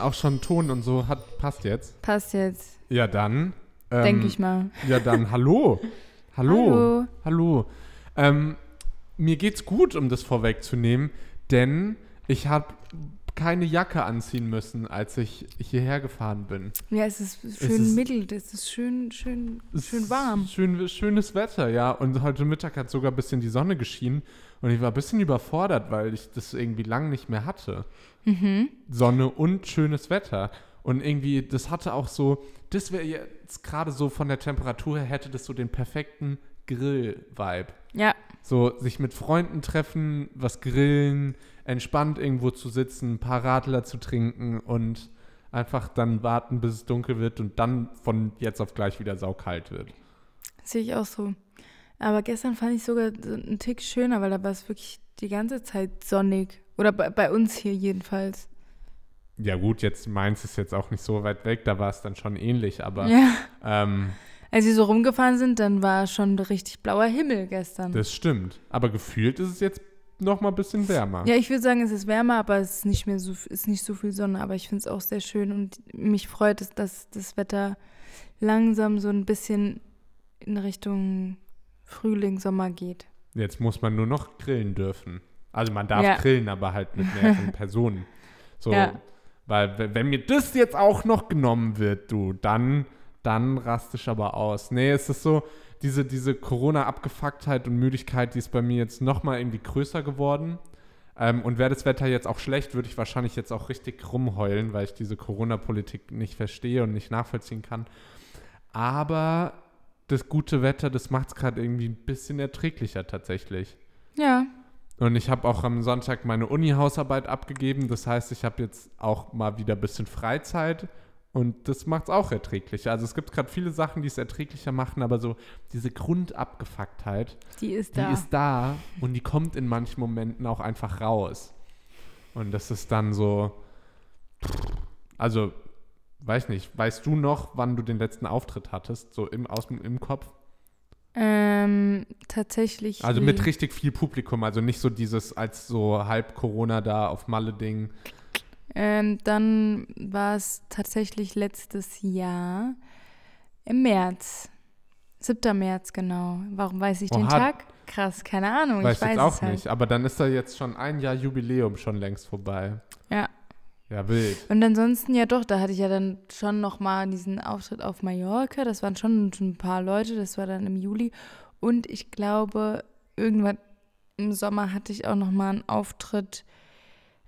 Auch schon Ton und so hat passt jetzt. Passt jetzt, Ja, dann. Ähm, denke ich mal. Ja, dann hallo. Hallo. Hallo. Hallo. Ähm, mir geht's gut, um das vorwegzunehmen, denn ich habe keine Jacke anziehen müssen, als ich hierher gefahren bin. Ja, es ist schön ist- mittelt, es ist schön, schön, schön warm. Schön, schönes Wetter, ja. Und heute Mittag hat sogar ein bisschen die Sonne geschienen. Und ich war ein bisschen überfordert, weil ich das irgendwie lang nicht mehr hatte. Mhm. Sonne und schönes Wetter. Und irgendwie, das hatte auch so, das wäre jetzt gerade so von der Temperatur her, hätte das so den perfekten Grill-Vibe. Ja, So sich mit Freunden treffen, was grillen, entspannt irgendwo zu sitzen, ein paar Radler zu trinken und einfach dann warten, bis es dunkel wird und dann von jetzt auf gleich wieder saukalt wird. sehe ich auch so. Aber gestern fand ich sogar so einen Tick schöner, weil da war es wirklich die ganze Zeit sonnig. Oder bei, bei uns hier jedenfalls. Ja gut, jetzt Mainz ist jetzt auch nicht so weit weg, da war es dann schon ähnlich, aber Ja. ähm, Als wir so rumgefahren sind, dann war schon richtig blauer Himmel gestern. das stimmt. Aber gefühlt ist es jetzt noch mal ein bisschen wärmer. Ja, ich würde sagen, es ist wärmer, aber es ist nicht mehr so, ist nicht so viel Sonne. Aber ich finde es auch sehr schön und mich freut es, dass das Wetter langsam so ein bisschen in Richtung Frühling, Sommer geht. Jetzt muss man nur noch grillen dürfen. Also man darf Ja. grillen, aber halt mit mehreren Personen. So, Ja. weil wenn mir das jetzt auch noch genommen wird, du, dann, dann raste ich aber aus. Nee, es ist so, diese, diese Corona-Abgefucktheit und Müdigkeit, die ist bei mir jetzt noch mal irgendwie größer geworden. Ähm, und wäre das Wetter jetzt auch schlecht, würde ich wahrscheinlich jetzt auch richtig rumheulen, weil ich diese Corona-Politik nicht verstehe und nicht nachvollziehen kann. Aber das gute Wetter, das macht es gerade irgendwie ein bisschen erträglicher tatsächlich. Ja, Und ich habe auch am Sonntag meine Uni-Hausarbeit abgegeben. Das heißt, ich habe jetzt auch mal wieder ein bisschen Freizeit. Und das macht es auch erträglicher. Also es gibt gerade viele Sachen, die es erträglicher machen, aber so diese Grundabgefucktheit, die ist die da. ist da und die kommt in manchen Momenten auch einfach raus. Und das ist dann so, also, weiß nicht, weißt du noch, wann du den letzten Auftritt hattest, so im, aus, im Kopf? ähm, tatsächlich. Also mit richtig viel Publikum, also nicht so dieses als so halb Corona da auf Malle-Ding. Ähm, dann war es tatsächlich letztes Jahr im März. 7. März, genau. Warum weiß ich den Oha. Tag? Krass, keine Ahnung. Weiß ich weiß jetzt auch es halt. nicht, aber dann ist da jetzt schon ein Jahr Jubiläum schon längst vorbei. Ja. Ja, wild. Und ansonsten, ja doch, da hatte ich ja dann schon nochmal diesen Auftritt auf Mallorca. Das waren schon, ein paar Leute, das war dann im Juli. Und ich glaube, irgendwann im Sommer hatte ich auch nochmal einen Auftritt,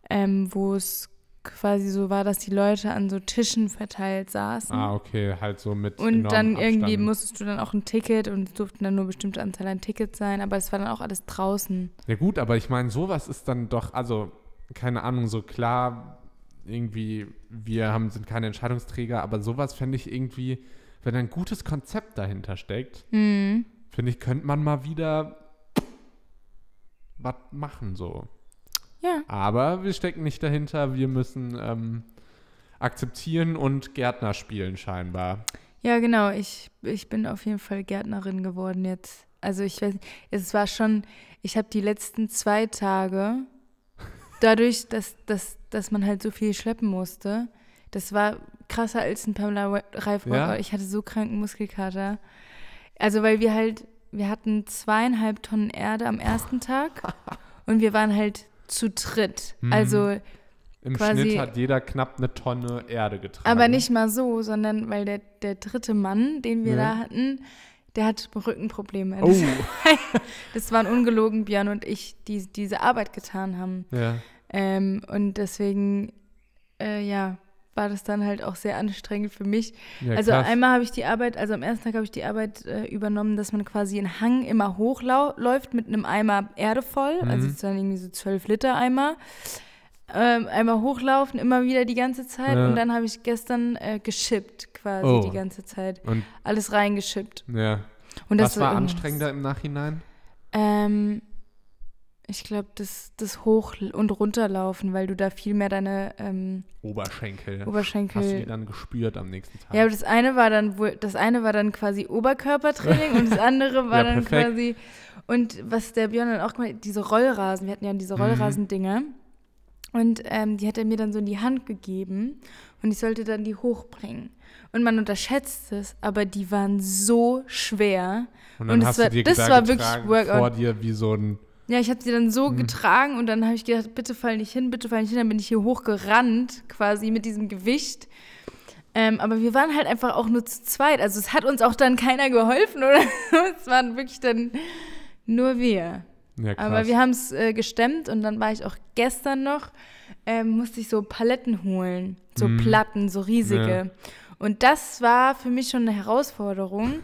ähm, wo es quasi so war, dass die Leute an so Tischen verteilt saßen. Ah, okay, halt so mit Und dann irgendwie Abstand. musstest du dann auch ein Ticket und es durften dann nur bestimmte Anzahl an Tickets sein, aber es war dann auch alles draußen. Ja gut, aber ich meine, sowas ist dann doch, also, keine Ahnung, so klar, irgendwie, wir haben, sind keine Entscheidungsträger, aber sowas fände ich irgendwie, wenn ein gutes Konzept dahinter steckt, Mhm. finde ich, könnte man mal wieder was machen so. Ja. Aber wir stecken nicht dahinter, wir müssen ähm, akzeptieren und Gärtner spielen scheinbar. Ja, genau. Ich, ich bin auf jeden Fall Gärtnerin geworden jetzt. Also ich weiß, es war schon, ich habe die letzten zwei Tage, dadurch, dass, dass, dass man halt so viel schleppen musste, das war krasser als ein Pamela Reif. Ja? Ich hatte so kranken Muskelkater. Also weil wir halt, wir hatten zweieinhalb Tonnen Erde am ersten Tag und wir waren halt zu dritt. Mhm. Also Im Quasi- Schnitt hat jeder knapp eine Tonne Erde getragen. Aber nicht mal so, sondern weil der, der dritte Mann, den wir Ja. da hatten, der hat Rückenprobleme. Oh, Das, das waren ungelogen Björn und ich, die diese Arbeit getan haben. ja. Ähm, und deswegen, äh, ja, war das dann halt auch sehr anstrengend für mich. ja also krass. einmal habe ich die Arbeit, also am ersten Tag habe ich die Arbeit äh, übernommen, dass man quasi einen Hang immer hochläuft mit einem Eimer Erde voll, also Mhm. es dann irgendwie so 12 Liter Eimer. Ähm, einmal hochlaufen, immer wieder die ganze Zeit. Ja. Und dann habe ich gestern äh, geschippt quasi Oh. die ganze Zeit. Und Alles reingeschippt. ja. Und Was war anstrengender im Nachhinein? Ähm, ich glaube, das, das Hoch- und Runterlaufen, weil du da viel mehr deine ähm, Oberschenkel. Hast du die Oberschenkel. dann gespürt am nächsten Tag? Ja, aber das eine war dann wohl, das eine war dann quasi Oberkörpertraining und das andere war Ja, dann perfekt. quasi. Und was der Björn dann auch gemacht hat, diese Rollrasen, wir hatten ja diese Mhm. Rollrasendinger. Und ähm, die hat er mir dann so in die Hand gegeben und ich sollte dann die hochbringen. Und man unterschätzt es, aber die waren so schwer. Und dann Und hast war- du dir das da war wirklich Workout. vor dir wie so ein. Ja, ich habe sie dann so Mhm. getragen und dann habe ich gedacht, bitte fall nicht hin, bitte fall nicht hin. Dann bin ich hier hochgerannt, quasi mit diesem Gewicht. Ähm, aber wir waren halt einfach auch nur zu zweit. Also es hat uns auch dann keiner geholfen, oder? es waren wirklich dann nur wir. Ja. Aber wir haben es äh, gestemmt und dann war ich auch gestern noch, ähm, musste ich so Paletten holen, so Mhm. Platten, so riesige. Ja. Und das war für mich schon eine Herausforderung,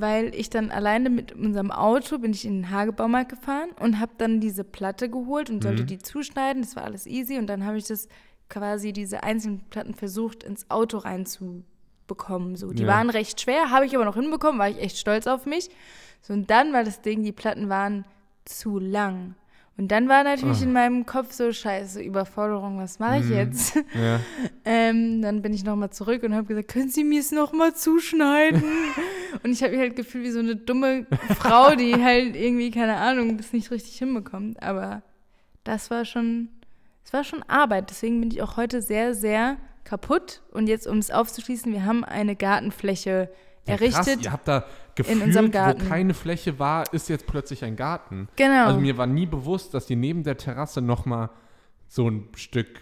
weil ich dann alleine mit unserem Auto bin ich in den Hagebaumarkt gefahren und habe dann diese Platte geholt und sollte Mhm. die zuschneiden. Das war alles easy und dann habe ich das quasi diese einzelnen Platten versucht ins Auto reinzubekommen. So, die Ja. waren recht schwer, habe ich aber noch hinbekommen, war ich echt stolz auf mich. So, und dann war das Ding, die Platten waren zu lang. Und dann war natürlich Ah. in meinem Kopf so, scheiße, Überforderung, was mache ich Mhm. jetzt? ja. ähm, dann bin ich nochmal zurück und habe gesagt, können Sie mir es nochmal zuschneiden? und ich habe mich halt gefühlt wie so eine dumme Frau, die halt irgendwie, keine Ahnung, das nicht richtig hinbekommt. Aber das war schon, es war schon Arbeit. Deswegen bin ich auch heute sehr, sehr kaputt. Und jetzt, um es aufzuschließen, wir haben eine Gartenfläche Ja, errichtet. Krass, ihr habt da gefühlt, unserem Garten. wo keine Fläche war, ist jetzt plötzlich ein Garten. Genau. Also mir war nie bewusst, dass ihr neben der Terrasse noch mal so ein Stück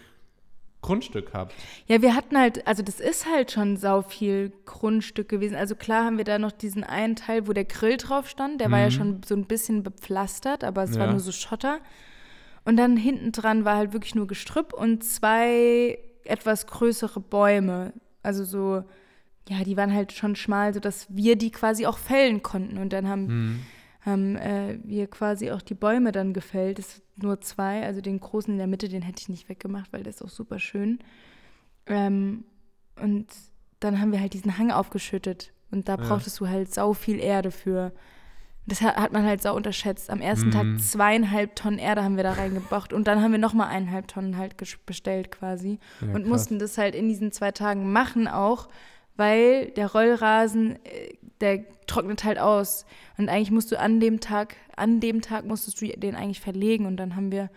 Grundstück habt. Ja, wir hatten halt, also das ist halt schon sau viel Grundstück gewesen. Also klar haben wir da noch diesen einen Teil, wo der Grill drauf stand. Der war ja Mhm. schon so ein bisschen bepflastert, aber es war Ja. nur so Schotter. Und dann hinten dran war halt wirklich nur Gestrüpp und zwei etwas größere Bäume. Also so, ja, die waren halt schon schmal, sodass wir die quasi auch fällen konnten. Und dann haben Mhm. Haben äh, wir quasi auch die Bäume dann gefällt. Es sind nur zwei, also den großen in der Mitte, den hätte ich nicht weggemacht, weil der ist auch super schön. Ähm, und dann haben wir halt diesen Hang aufgeschüttet und da Ja. brauchtest du halt sau viel Erde für. Das hat, man halt sau unterschätzt. Am ersten Mhm. Tag zweieinhalb Tonnen Erde haben wir da reingebracht und dann haben wir nochmal eineinhalb Tonnen halt bestellt quasi Ja, und krass. mussten das halt in diesen zwei Tagen machen auch, weil der Rollrasen, äh, der trocknet halt aus. Und eigentlich musst du an dem Tag, an dem Tag musstest du den eigentlich verlegen und dann haben wir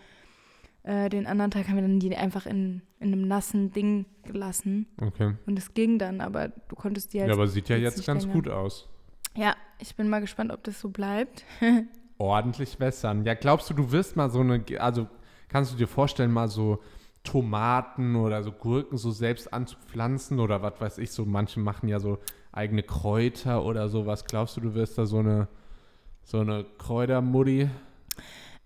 äh, den anderen Tag haben wir dann die einfach in, in einem nassen Ding gelassen Okay. und es ging dann, aber du konntest die halt. Ja, aber sieht ja jetzt jetzt ganz länger. gut aus. Ja, ich bin mal gespannt, ob das so bleibt. Ordentlich wässern. Ja, glaubst du, du wirst mal so eine, also kannst du dir vorstellen, mal so Tomaten oder so Gurken so selbst anzupflanzen oder was weiß ich, so manche machen ja so eigene Kräuter oder sowas. Glaubst du, du wirst da so eine, so eine Kräutermutti?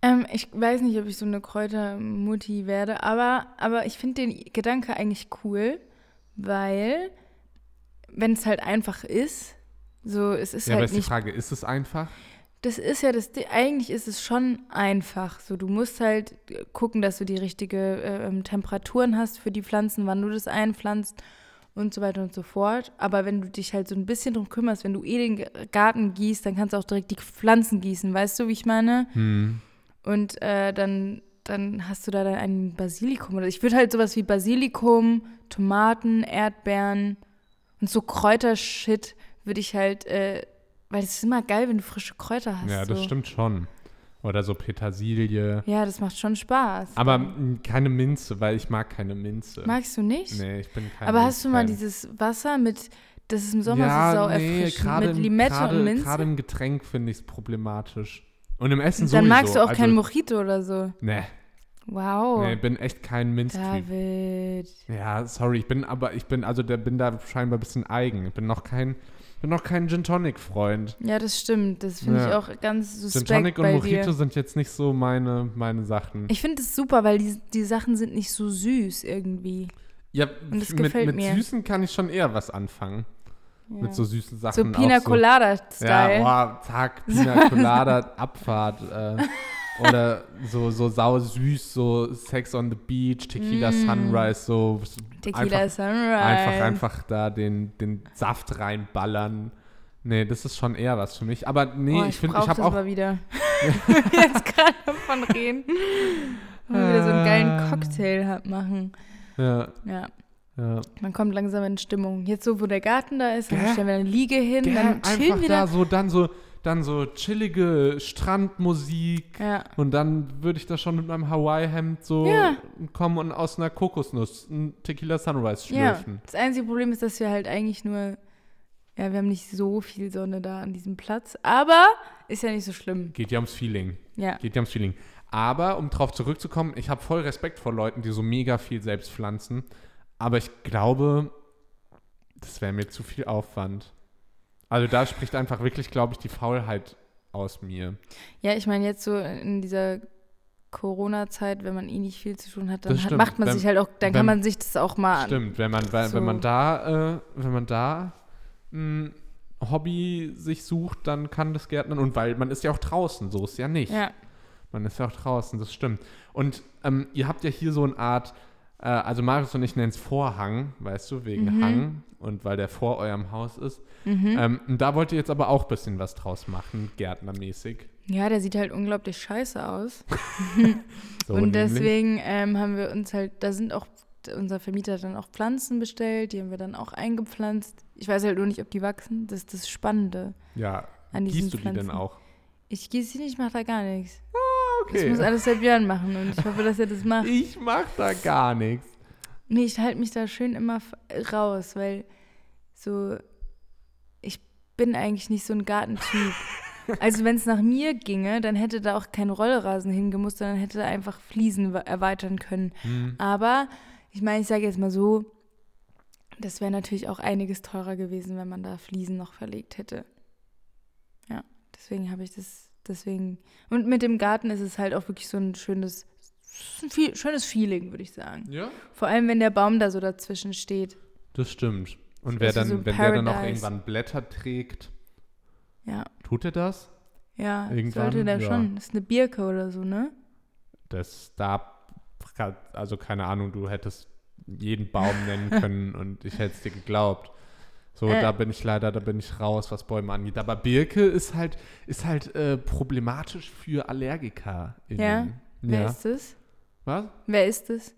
Ähm, ich weiß nicht, ob ich so eine Kräutermutti werde, aber, aber ich finde den Gedanke eigentlich cool, weil wenn es halt einfach ist, so es ist Ja, aber halt ist die nicht. Frage, ist es einfach? Das ist ja das. Eigentlich ist es schon einfach. So, du musst halt gucken, dass du die richtige äh, ähm, Temperaturen hast für die Pflanzen, wann du das einpflanzt und so weiter und so fort. Aber wenn du dich halt so ein bisschen drum kümmerst, wenn du eh den Garten gießt, dann kannst du auch direkt die Pflanzen gießen. Weißt du, wie ich meine? Hm. Und äh, dann, dann hast du da dann ein Basilikum. Oder ich würde halt sowas wie Basilikum, Tomaten, Erdbeeren und so Kräutershit würde ich halt, äh, weil es ist immer geil, wenn du frische Kräuter hast. Ja, das so. stimmt schon. Oder so Petersilie. Ja, das macht schon Spaß. Aber mh, keine Minze, weil ich mag keine Minze. Magst du nicht? Nee, ich bin kein Aber hast du mal dieses Wasser mit, das ist im Sommer ja, so sau nee, erfrischend, mit im- Limette gerade, und Minze? Gerade im Getränk finde ich es problematisch. Und im Essen Und dann sowieso. magst du auch also, kein Mojito oder so. Nee, Wow. nee, bin echt kein Minztyp. David. Ja, sorry, ich bin aber, ich bin, also der bin da scheinbar ein bisschen eigen. Ich bin noch kein, bin noch kein Gin Tonic Freund. Ja, das stimmt. Das finde ich Ja. auch ganz Gin suspekt Tonic und Mojito dir. sind jetzt nicht so meine, meine Sachen. Ich finde es super, weil die, die Sachen sind nicht so süß irgendwie. ja, und es mit, gefällt mit mir. Süßen kann ich schon eher was anfangen. Ja. Mit so süßen Sachen. so Pina auch so- Colada-Style. Ja, oh, Tag, Pina Colada, Abfahrt. Äh, oder so, so sau süß, so Sex on the Beach, Tequila Mm. Sunrise, so Tequila einfach, Sunrise. einfach, einfach da den, den Saft reinballern. Nee, das ist schon eher was für mich. Aber nee, oh, ich ich finde, brauch ich habe auch. mal wieder. Jetzt gerade davon reden. Mal wieder so einen geilen Ah. Cocktail hat machen. Ja, Ja, ja. man kommt langsam in Stimmung. Jetzt so, wo der Garten da ist, dann stellen wir eine Liege hin, Gell, dann chillen einfach wir da. so, dann so dann so chillige Strandmusik Ja. und dann würde ich da schon mit meinem Hawaii-Hemd so Ja. kommen und aus einer Kokosnuss ein Tequila Sunrise Ja. schlürfen. Das einzige Problem ist, dass wir halt eigentlich nur, ja, wir haben nicht so viel Sonne da an diesem Platz, aber ist ja nicht so schlimm. Geht ja ums Feeling. Ja. Geht ja ums Feeling. Aber um drauf zurückzukommen, ich habe voll Respekt vor Leuten, die so mega viel selbst pflanzen. Aber ich glaube, das wäre mir zu viel Aufwand. Also da spricht einfach wirklich, glaube ich, die Faulheit aus mir. Ja, ich meine, jetzt so in dieser Corona-Zeit, wenn man eh nicht viel zu tun hat, dann hat, macht man Wenn- sich halt auch, dann wenn- kann man sich das auch mal. Stimmt, wenn man, So. wenn man da, äh, wenn man da ein Hobby sich sucht, dann kann das Gärtnern. Und weil man ist ja auch draußen, so ist ja nicht. Ja, Man ist ja auch draußen, das stimmt. Und ähm, ihr habt ja hier so eine Art, äh, also Marius und ich nennen es Vorhang, weißt du, wegen Mhm. Hang und weil der vor eurem Haus ist. mhm. Ähm, und da wollt ihr jetzt aber auch ein bisschen was draus machen, gärtnermäßig. ja, der sieht halt unglaublich scheiße aus. So und deswegen ähm, haben wir uns halt, da sind auch, unser Vermieter hat dann auch Pflanzen bestellt, die haben wir dann auch eingepflanzt. Ich weiß halt nur nicht, ob die wachsen. Das ist das Spannende Ja, an diesen gießt du die Pflanzen. denn auch? Ich gieße sie nicht, ich mache da gar nichts. Das Okay. muss alles der Björn machen und ich hoffe, dass er das macht. Ich mach da gar nichts. Nee, ich halte mich da schön immer raus, weil so, ich bin eigentlich nicht so ein Gartentyp. Also wenn es nach mir ginge, dann hätte da auch kein Rollrasen hingemusst, sondern hätte da einfach Fliesen erweitern können. Hm. Aber ich meine, ich sage jetzt mal so, das wäre natürlich auch einiges teurer gewesen, wenn man da Fliesen noch verlegt hätte. Ja, deswegen habe ich das, deswegen. Und mit dem Garten ist es halt auch wirklich so ein schönes, ein viel, schönes Feeling, würde ich sagen. Ja? Vor allem, wenn der Baum da so dazwischen steht. Das stimmt. Und Das wer dann, so wenn der dann auch Paradise. irgendwann Blätter trägt, Ja, tut er das? ja, Irgendwann, sollte der ja. schon. Das ist eine Birke oder so, ne? Das da, also keine Ahnung, du hättest jeden Baum nennen können und ich hätte es dir geglaubt. So, Äh. da bin ich leider, da bin ich raus, was Bäume angeht. Aber Birke ist halt, ist halt äh, problematisch für Allergiker. Ja? Wer ja. ist das? Was? Wer ist das?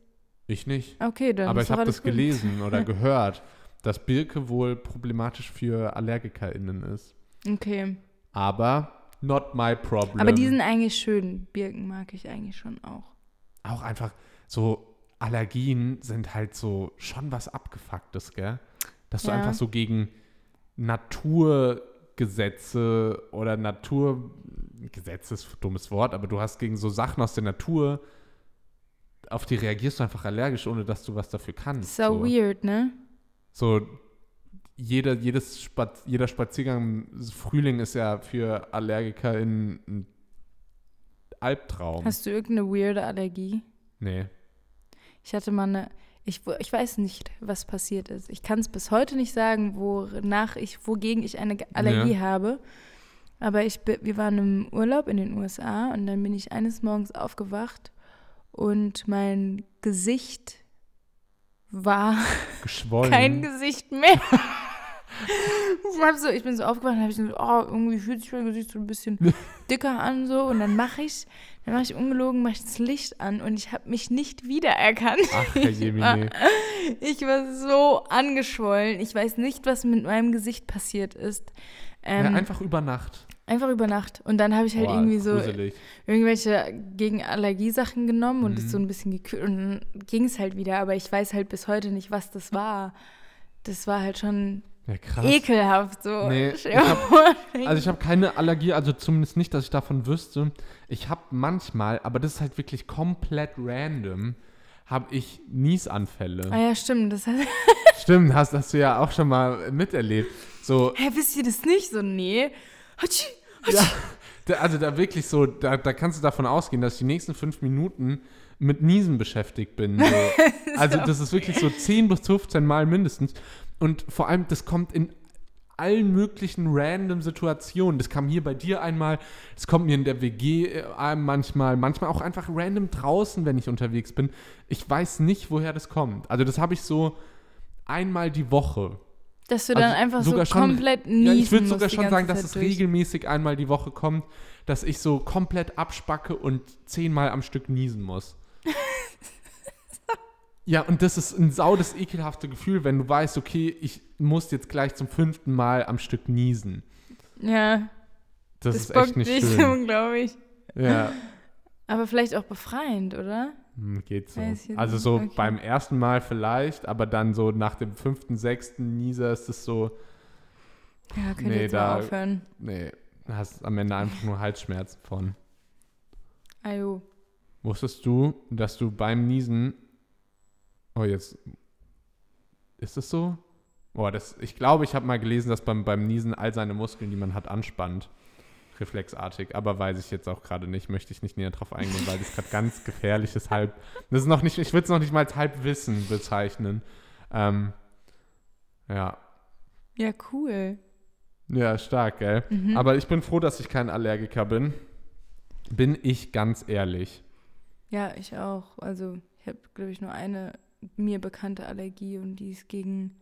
Ich nicht. Okay, dann Aber ich habe das gut. gelesen oder gehört, dass Birke wohl problematisch für AllergikerInnen ist. Okay. Aber not my problem. Aber die sind eigentlich schön. Birken mag ich eigentlich schon auch. auch einfach so Allergien sind halt so schon was abgefucktes, gell? Dass du Ja. einfach so gegen Naturgesetze oder Natur Gesetze ist ein dummes Wort, aber du hast gegen so Sachen aus der Natur auf die reagierst du einfach allergisch, ohne dass du was dafür kannst. So, weird, ne? So jeder, jedes Spaz jeder Spaziergang im Frühling ist ja für Allergiker in ein Albtraum. Hast du irgendeine weirde Allergie? nee. Ich hatte mal eine. Ich, ich weiß nicht, was passiert ist. Ich kann es bis heute nicht sagen, wonach ich, wogegen ich eine Allergie Ja. habe. Aber ich, wir waren im Urlaub in den USA und dann bin ich eines Morgens aufgewacht und mein Gesicht war Geschwollen. kein Gesicht mehr. ich, so, ich bin so aufgewacht und habe ich so, oh, irgendwie fühlt sich mein Gesicht so ein bisschen dicker an so und dann mache ich, dann mache ich ungelogen, mache ich das Licht an und ich habe mich nicht wiedererkannt. Ach, Herr Jemine. Ich war so angeschwollen. Ich weiß nicht, was mit meinem Gesicht passiert ist. Ähm, ja, einfach über Nacht. einfach über Nacht. Und dann habe ich halt Boah, irgendwie so gruselig. irgendwelche gegen Allergiesachen genommen und Mhm. es so ein bisschen gekühlt und dann ging es halt wieder. Aber ich weiß halt bis heute nicht, was das war. Das war halt schon Ja, krass. ekelhaft so. Nee, Stell ich hab- Also ich habe keine Allergie, also zumindest nicht, dass ich davon wüsste. Ich habe manchmal, aber das ist halt wirklich komplett random, habe ich Niesanfälle. ah ja, stimmt. Das heißt, Stimmt, hast, hast du ja auch schon mal miterlebt. So, hä, wisst ihr das nicht? So, nee. Hatschi, ja, da, also da wirklich so, da, da kannst du davon ausgehen, dass ich die nächsten fünf Minuten mit Niesen beschäftigt bin. So. Also das ist wirklich so 10 bis 15 Mal mindestens. Und vor allem, das kommt in allen möglichen random Situationen. Das kam hier bei dir einmal, es kommt mir in der WG äh, manchmal, manchmal auch einfach random draußen, wenn ich unterwegs bin. Ich weiß nicht, woher das kommt. Also das habe ich so einmal die Woche. Dass du dann Also einfach so schon- komplett niesen Ja, ich würde sogar schon sagen, dass Zeit es durch. regelmäßig einmal die Woche kommt, dass ich so komplett abspacke und zehnmal am Stück niesen muss. ja, und das ist ein saudes, ekelhafte Gefühl, wenn du weißt, okay, ich muss jetzt gleich zum fünften Mal am Stück niesen. Ja. Das, Das, ist echt nicht nicht schön. glaube ich. Ja, Aber vielleicht auch befreiend, oder? hm, geht so. Also so Okay. beim ersten Mal vielleicht, aber dann so nach dem fünften, sechsten Nieser ist es so, Ja, könnt Nee, ihr jetzt da- mal aufhören. nee, hast am Ende einfach nur Halsschmerzen von. Ajo. Wusstest du, dass du beim Niesen. Oh, jetzt. Ist es so? Oh, das, ich glaube, ich habe mal gelesen, dass beim, beim Niesen all seine Muskeln, die man hat, anspannt. Reflexartig. Aber weiß ich jetzt auch gerade nicht. Möchte ich nicht näher drauf eingehen, weil das gerade ganz gefährliches Halb. Das ist noch nicht, ich würde es noch nicht mal als Halbwissen bezeichnen. Ähm, ja. Ja, cool. Ja, stark, gell? Mhm. Aber ich bin froh, dass ich kein Allergiker bin. Bin ich ganz ehrlich. Ja, ich auch. Also, ich habe, glaube ich, nur eine mir bekannte Allergie und die ist gegen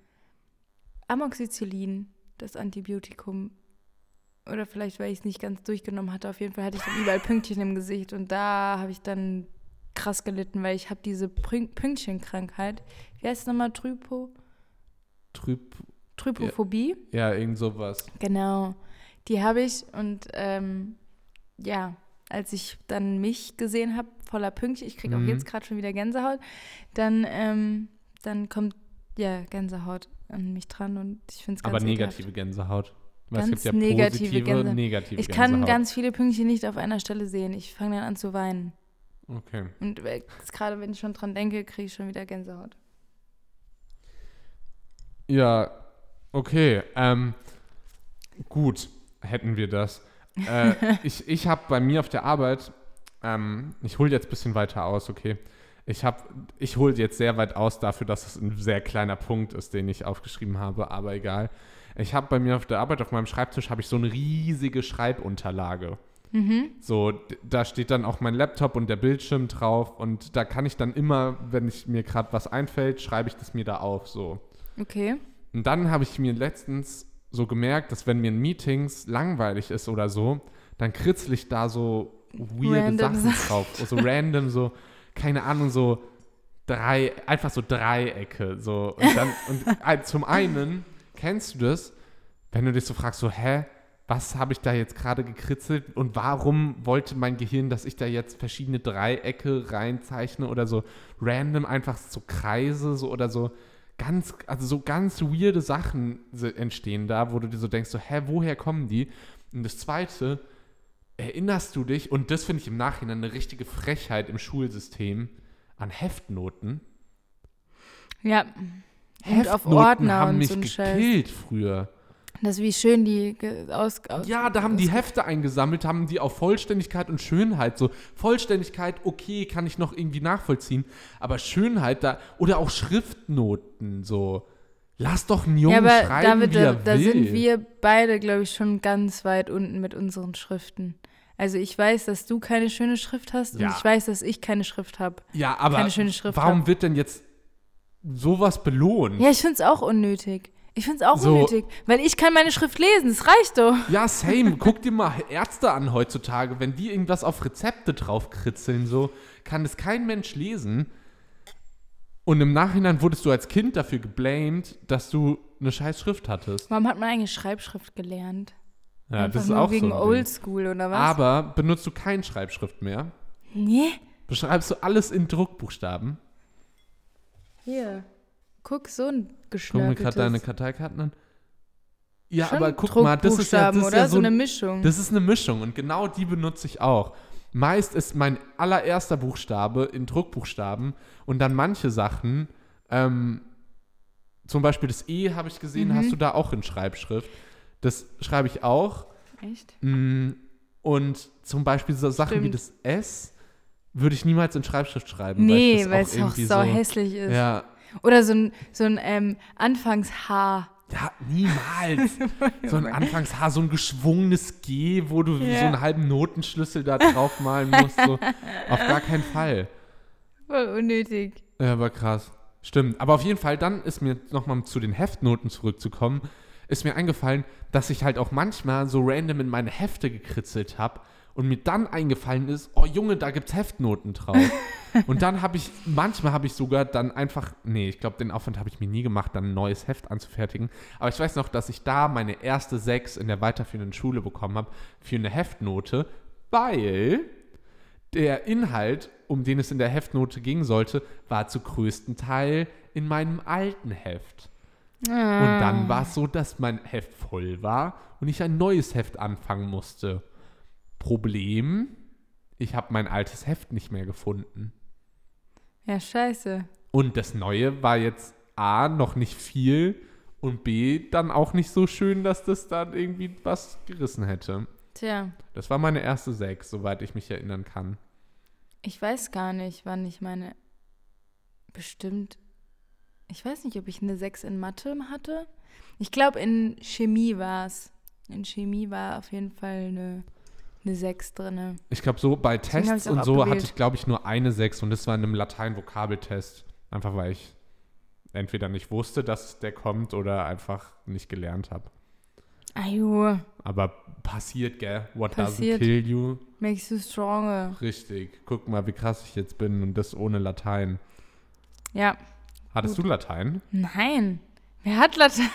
Amoxicillin, das Antibiotikum. Oder vielleicht, weil ich es nicht ganz durchgenommen hatte. Auf jeden Fall hatte ich dann überall Pünktchen im Gesicht und da habe ich dann krass gelitten, weil ich habe diese Pün- Pünktchenkrankheit. Wie heißt es nochmal? Trypo? Trüb. Trypophobie? Ja, irgend sowas. Genau. Die habe ich und ähm, ja, als ich dann mich gesehen habe, voller Pünktchen, ich kriege auch Mhm. jetzt gerade schon wieder Gänsehaut, dann, ähm, dann kommt ja Gänsehaut an mich dran und ich finde es ganz Aber ekelhaft. negative Gänsehaut. Weil Ganz es gibt ja negative positive, Gänse- negative Ich kann Gänsehaut. ganz viele Pünktchen nicht auf einer Stelle sehen. Ich fange dann an zu weinen. Okay. Und äh, gerade wenn ich schon dran denke, kriege ich schon wieder Gänsehaut. Ja, okay. Ähm, gut, hätten wir das. Äh, ich ich habe bei mir auf der Arbeit, ähm, ich hole jetzt ein bisschen weiter aus, okay. Ich habe, ich hole jetzt sehr weit aus dafür, dass es ein sehr kleiner Punkt ist, den ich aufgeschrieben habe, aber egal. Ich habe bei mir auf der Arbeit, auf meinem Schreibtisch, habe ich so eine riesige Schreibunterlage. Mhm. So, da steht dann auch mein Laptop und der Bildschirm drauf und da kann ich dann immer, wenn ich mir gerade was einfällt, schreibe ich das mir da auf, so. Okay. Und dann habe ich mir letztens so gemerkt, dass wenn mir in Meetings langweilig ist oder so, dann kritzel ich da so weirde Random Sachen Sachen. drauf. So random, so, keine Ahnung, so drei, einfach so Dreiecke. So. Und dann, und zum einen, kennst du das, wenn du dich so fragst, so, hä, was habe ich da jetzt gerade gekritzelt und warum wollte mein Gehirn, dass ich da jetzt verschiedene Dreiecke reinzeichne oder so random einfach so Kreise so oder so ganz, also so ganz weirde Sachen entstehen da, wo du dir so denkst, so, hä, woher kommen die? Und das zweite, erinnerst du dich, und das finde ich im Nachhinein eine richtige Frechheit im Schulsystem, an Heftnoten? Ja. Und auf Heftnoten Ordner haben mich so ein Scheiß. gekillt früher. Das wie schön die aus, aus Ja, da haben die Hefte eingesammelt, haben die auf Vollständigkeit und Schönheit so. Vollständigkeit, okay, kann ich noch irgendwie nachvollziehen. Aber Schönheit da, oder auch Schriftnoten so. Lass doch einen Jungen Ja, aber schreiben, David, wie da, er da will. sind wir beide, glaube ich, schon ganz weit unten mit unseren Schriften. Also ich weiß, dass du keine schöne Schrift hast Ja. und ich weiß, dass ich keine Schrift habe. ja, aber keine schöne Schrift warum hab. wird denn jetzt sowas belohnt? Ja, ich finde es auch unnötig. Ich finde es auch So. unnötig, weil ich kann meine Schrift lesen. Das reicht doch. Ja, same. Guck dir mal Ärzte an heutzutage. Wenn die irgendwas auf Rezepte draufkritzeln, so, kann es kein Mensch lesen. Und im Nachhinein wurdest du als Kind dafür geblamed, dass du eine scheiß Schrift hattest. Warum hat man eigentlich Schreibschrift gelernt? Ja, Einfach das ist nur auch wegen so. Oldschool oder was? Aber benutzt du keine Schreibschrift mehr? nee. Beschreibst du alles in Druckbuchstaben? Hier. Guck, so ein Guck mir geschnörkeltes. gerade deine Karteikarten an. Ja, Schon aber guck mal, das ist ja, das ist oder? ja so so eine ein, Mischung. Das ist eine Mischung und genau die benutze ich auch. Meist ist mein allererster Buchstabe in Druckbuchstaben und dann manche Sachen, ähm, zum Beispiel das E habe ich gesehen, Mhm. hast du da auch in Schreibschrift. Das schreibe ich auch. Echt? Mm, Und zum Beispiel so Sachen wie Stimmt. das S würde ich niemals in Schreibschrift schreiben. Nee, weil es auch irgendwie sau hässlich ist. Ja, Oder so ein, so ein ähm, Anfangs-H. ja, niemals. so ein Anfangshaar, so ein geschwungenes G, wo du Ja. so einen halben Notenschlüssel da drauf malen musst. So. Auf gar keinen Fall. Voll unnötig. Ja, aber krass. Stimmt. Aber auf jeden Fall, dann ist mir nochmal zu den Heftnoten zurückzukommen, ist mir eingefallen, dass ich halt auch manchmal so random in meine Hefte gekritzelt habe und mir dann eingefallen ist, oh Junge, da gibt's Heftnoten drauf. und dann habe ich, manchmal habe ich sogar dann einfach, nee, ich glaube, den Aufwand habe ich mir nie gemacht, dann ein neues Heft anzufertigen. Aber ich weiß noch, dass ich da meine erste Sechs in der weiterführenden Schule bekommen habe für eine Heftnote, weil der Inhalt, um den es in der Heftnote gehen sollte, war zu größten Teil in meinem alten Heft. Und dann war es so, dass mein Heft voll war und ich ein neues Heft anfangen musste. Problem, ich habe mein altes Heft nicht mehr gefunden. Ja, scheiße. Und das neue war jetzt A, noch nicht viel und B, dann auch nicht so schön, dass das dann irgendwie was gerissen hätte. Tja, Das war meine erste Sechs, soweit ich mich erinnern kann. ich weiß gar nicht, wann ich meine. Bestimmt. Ich weiß nicht, ob ich eine 6 in Mathe hatte. Ich glaube, in Chemie war es. In Chemie war auf jeden Fall eine, eine 6 drin. Ich glaube, so bei Deswegen Tests und so hatte abgewählt. ich, glaube ich, nur eine Sechs und das war in einem Latein-Vokabeltest. Einfach weil ich entweder nicht wusste, dass der kommt oder einfach nicht gelernt habe. Ajo, Aber passiert, gell? What Passiert. doesn't kill you? makes you stronger. Richtig. Guck mal, wie krass ich jetzt bin und das ohne Latein. Ja. Hattest du Latein? Nein. Wer hat Latein?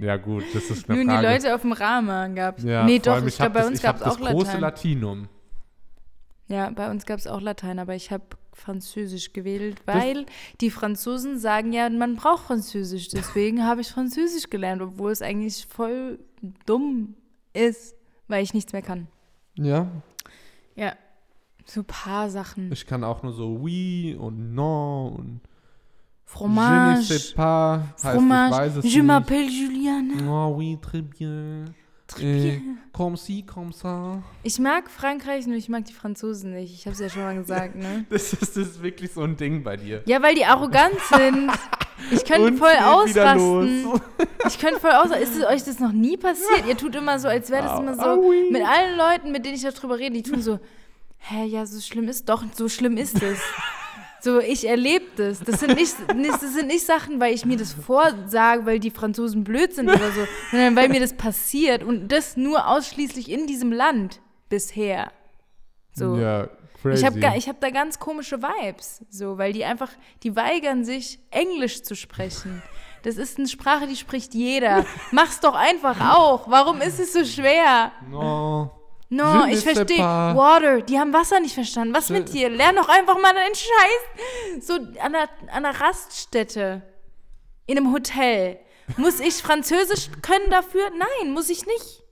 Ja, gut, das ist eine die Frage. Leute auf dem Rahmen gab ja, Nee, doch, allem, ich hab glaube, bei das- uns ich gab es auch das große Latein. Latinum. Ja, bei uns gab es auch Latein, aber ich habe Französisch gewählt, weil die Franzosen sagen ja, man braucht Französisch. Deswegen habe ich Französisch gelernt, obwohl es eigentlich voll dumm ist, weil ich nichts mehr kann. Ja, Ja, so ein paar Sachen. ich kann auch nur so oui und non und Je ne Fromage, sais pas. Heißt, ich weiß Fromage, es je m'appelle Juliane. Oh oui, très bien. Äh, comme ci, comme ça. Ich mag Frankreich, nur ich mag die Franzosen nicht. Ich habe es ja schon mal gesagt, ne? Das ist, das ist wirklich so ein Ding bei dir. Ja, weil die arrogant sind. Ich könnte voll ausrasten. Ich könnte voll ausrasten. Ist es euch das noch nie passiert? Ihr tut immer so, als wäre das immer so. Mit allen Leuten, mit denen ich darüber rede, die tun so, hä, ja, so schlimm ist doch, so schlimm ist es. So, ich erlebe das. Das sind, nicht, das sind nicht Sachen, weil ich mir das vorsage, weil die Franzosen blöd sind oder so, sondern weil mir das passiert und das nur ausschließlich in diesem Land bisher. So. Ja, crazy. Ich habe ich hab da ganz komische Vibes, so, weil die einfach, die weigern sich, Englisch zu sprechen. Das ist eine Sprache, die spricht jeder. Mach's doch einfach auch. Warum ist es so schwer? no. No, ich verstehe. Water, die haben Wasser nicht verstanden. Was mit dir? Lern doch einfach mal deinen Scheiß. So an der, an der Raststätte. In einem Hotel. Muss ich Französisch können dafür? Nein, muss ich nicht.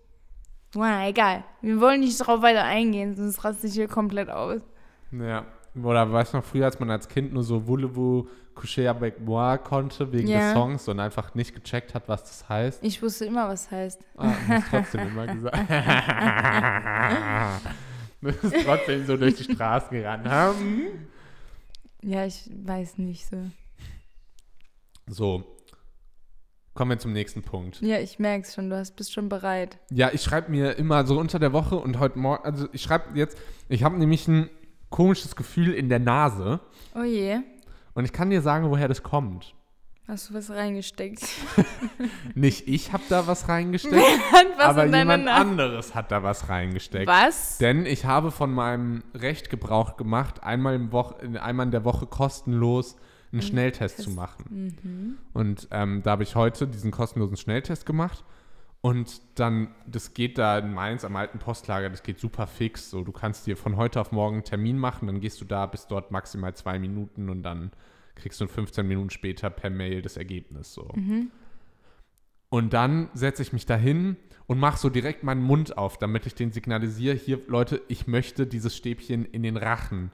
Na, egal. Wir wollen nicht darauf weiter eingehen, sonst raste ich hier komplett aus. Ja. Oder weißt du noch, früher, als man als Kind nur so Voulez-vous coucher avec moi konnte, wegen Ja. des Songs und einfach nicht gecheckt hat, was das heißt. Ich wusste immer, was heißt. Ah, du hast trotzdem immer gesagt. du bist trotzdem so durch die Straßen gerannt. Hm? Ja, ich weiß nicht so. So. Kommen wir zum nächsten Punkt. Ja, ich merk's schon, du hast, bist schon bereit. Ja, ich schreibe mir immer so unter der Woche und heute Morgen, also ich schreibe jetzt, ich habe nämlich ein komisches Gefühl in der Nase Oh je, und ich kann dir sagen, woher das kommt. hast du was reingesteckt? Nicht ich habe da was reingesteckt, was aber jemand Nase? anderes hat da was reingesteckt. Was? Denn ich habe von meinem Recht Gebrauch gemacht, einmal, im einmal in der Woche kostenlos einen Schnelltest zu machen. Und ähm, da habe ich heute diesen kostenlosen Schnelltest gemacht. Und dann, das geht da in Mainz am alten Postlager, das geht super fix. So, du kannst dir von heute auf morgen einen Termin machen, dann gehst du da, bist dort maximal zwei Minuten und dann kriegst du 15 Minuten später per Mail das Ergebnis. So. Und dann setze ich mich dahin und mache so direkt meinen Mund auf, damit ich den signalisiere, hier, Leute, ich möchte dieses Stäbchen in den Rachen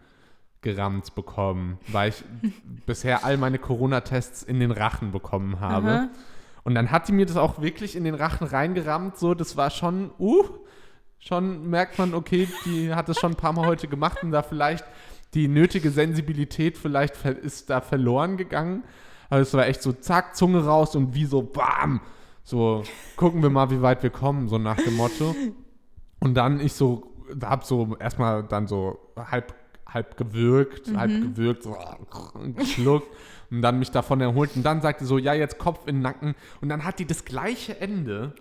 gerammt bekommen, weil ich bisher all meine Corona-Tests in den Rachen bekommen habe. Aha. Und dann hat die mir das auch wirklich in den Rachen reingerammt, so, das war schon, uh, schon merkt man, okay, die hat es schon ein paar Mal heute gemacht und da vielleicht die nötige Sensibilität vielleicht ist da verloren gegangen. Aber es war echt so, zack, Zunge raus und wie so, bam, so, gucken wir mal, wie weit wir kommen, so nach dem Motto. Und dann ich so, hab so erstmal dann so halb, halb gewürgt, halb gewürgt, so geschluckt und dann mich davon erholt. Und dann sagte so, ja, jetzt Kopf in den Nacken. Und dann hat die das gleiche Ende,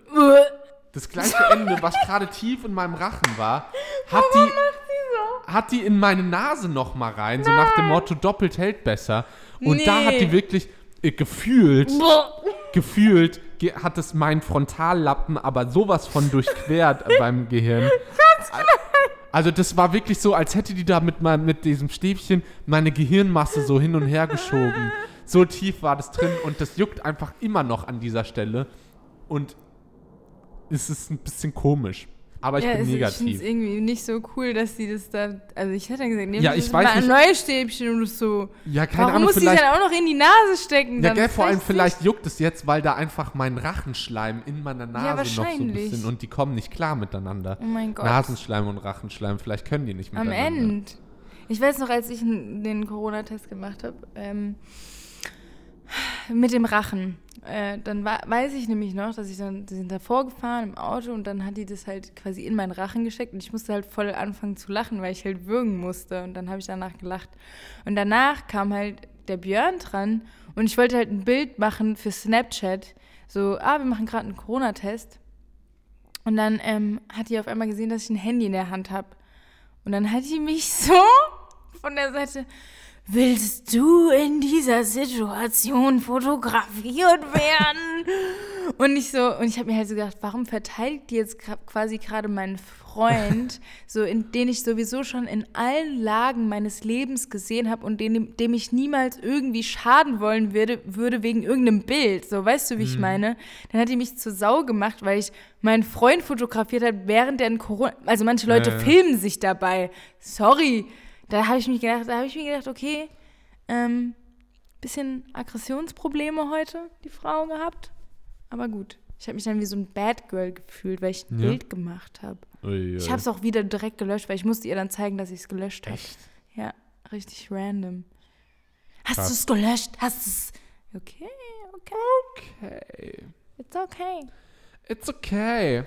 das gleiche Ende, was gerade tief in meinem Rachen war, hat die, hat die in meine Nase noch mal rein, so nach dem Motto doppelt hält besser. Und da hat die Nee. wirklich äh, gefühlt, gefühlt ge hat es meinen Frontallappen aber sowas von durchquert beim Gehirn. Also das war wirklich so, als hätte die da mit, mein, mit diesem Stäbchen meine Gehirnmasse so hin und her geschoben. So tief war das drin und das juckt einfach immer noch an dieser Stelle. Und es ist ein bisschen komisch. Aber ich ja, bin also Ich finde negativ. es irgendwie nicht so cool, dass sie das da. Also, ich hätte dann gesagt, nehmen Ja, Sie ich das weiß mal ein nicht- neues Stäbchen und so. ja, keine Warum Ahnung, muss vielleicht. dann auch noch in die Nase stecken? Ja, gell, vor allem vielleicht juckt es jetzt, weil da einfach mein Rachenschleim in meiner Nase noch so ein bisschen und die kommen nicht klar miteinander. Oh mein Gott. Nasenschleim und Rachenschleim, vielleicht können die nicht Am miteinander. Ende. Ich weiß noch, als ich den Corona-Test gemacht habe, ähm, mit dem Rachen. Äh, dann wa- weiß ich nämlich noch, dass ich dann, die sind da vorgefahren im Auto und dann hat die das halt quasi in meinen Rachen gesteckt und ich musste halt voll anfangen zu lachen, weil ich halt würgen musste und dann habe ich danach gelacht. Und danach kam halt der Björn dran und ich wollte halt ein Bild machen für Snapchat. So, ah, wir machen gerade einen Corona-Test. Und dann ähm, hat die auf einmal gesehen, dass ich ein Handy in der Hand habe. Und dann hat die mich so von der Seite, willst du in dieser Situation fotografiert werden? Und ich so, und ich habe mir halt so gedacht, warum verteidigt die jetzt quasi gerade meinen Freund, so in den ich sowieso schon in allen Lagen meines Lebens gesehen habe und den, dem ich niemals irgendwie schaden wollen würde, würde wegen irgendeinem Bild. So, weißt du, wie ich meine? Dann hat die mich zur Sau gemacht, weil ich meinen Freund fotografiert habe, während der in Corona. Also manche Leute ja. filmen sich dabei. Sorry. Da habe ich mich gedacht, da habe ich mir gedacht, okay, ähm, bisschen Aggressionsprobleme heute, die Frau gehabt. Aber gut. Ich habe mich dann wie so ein Bad Girl gefühlt, weil ich ein Ja. Bild gemacht habe. Ich habe es auch wieder direkt gelöscht, weil ich musste ihr dann zeigen, dass ich es gelöscht habe. Ja, richtig random. Hast du es gelöscht? Hast du es? Okay, okay. Okay. It's okay. It's okay.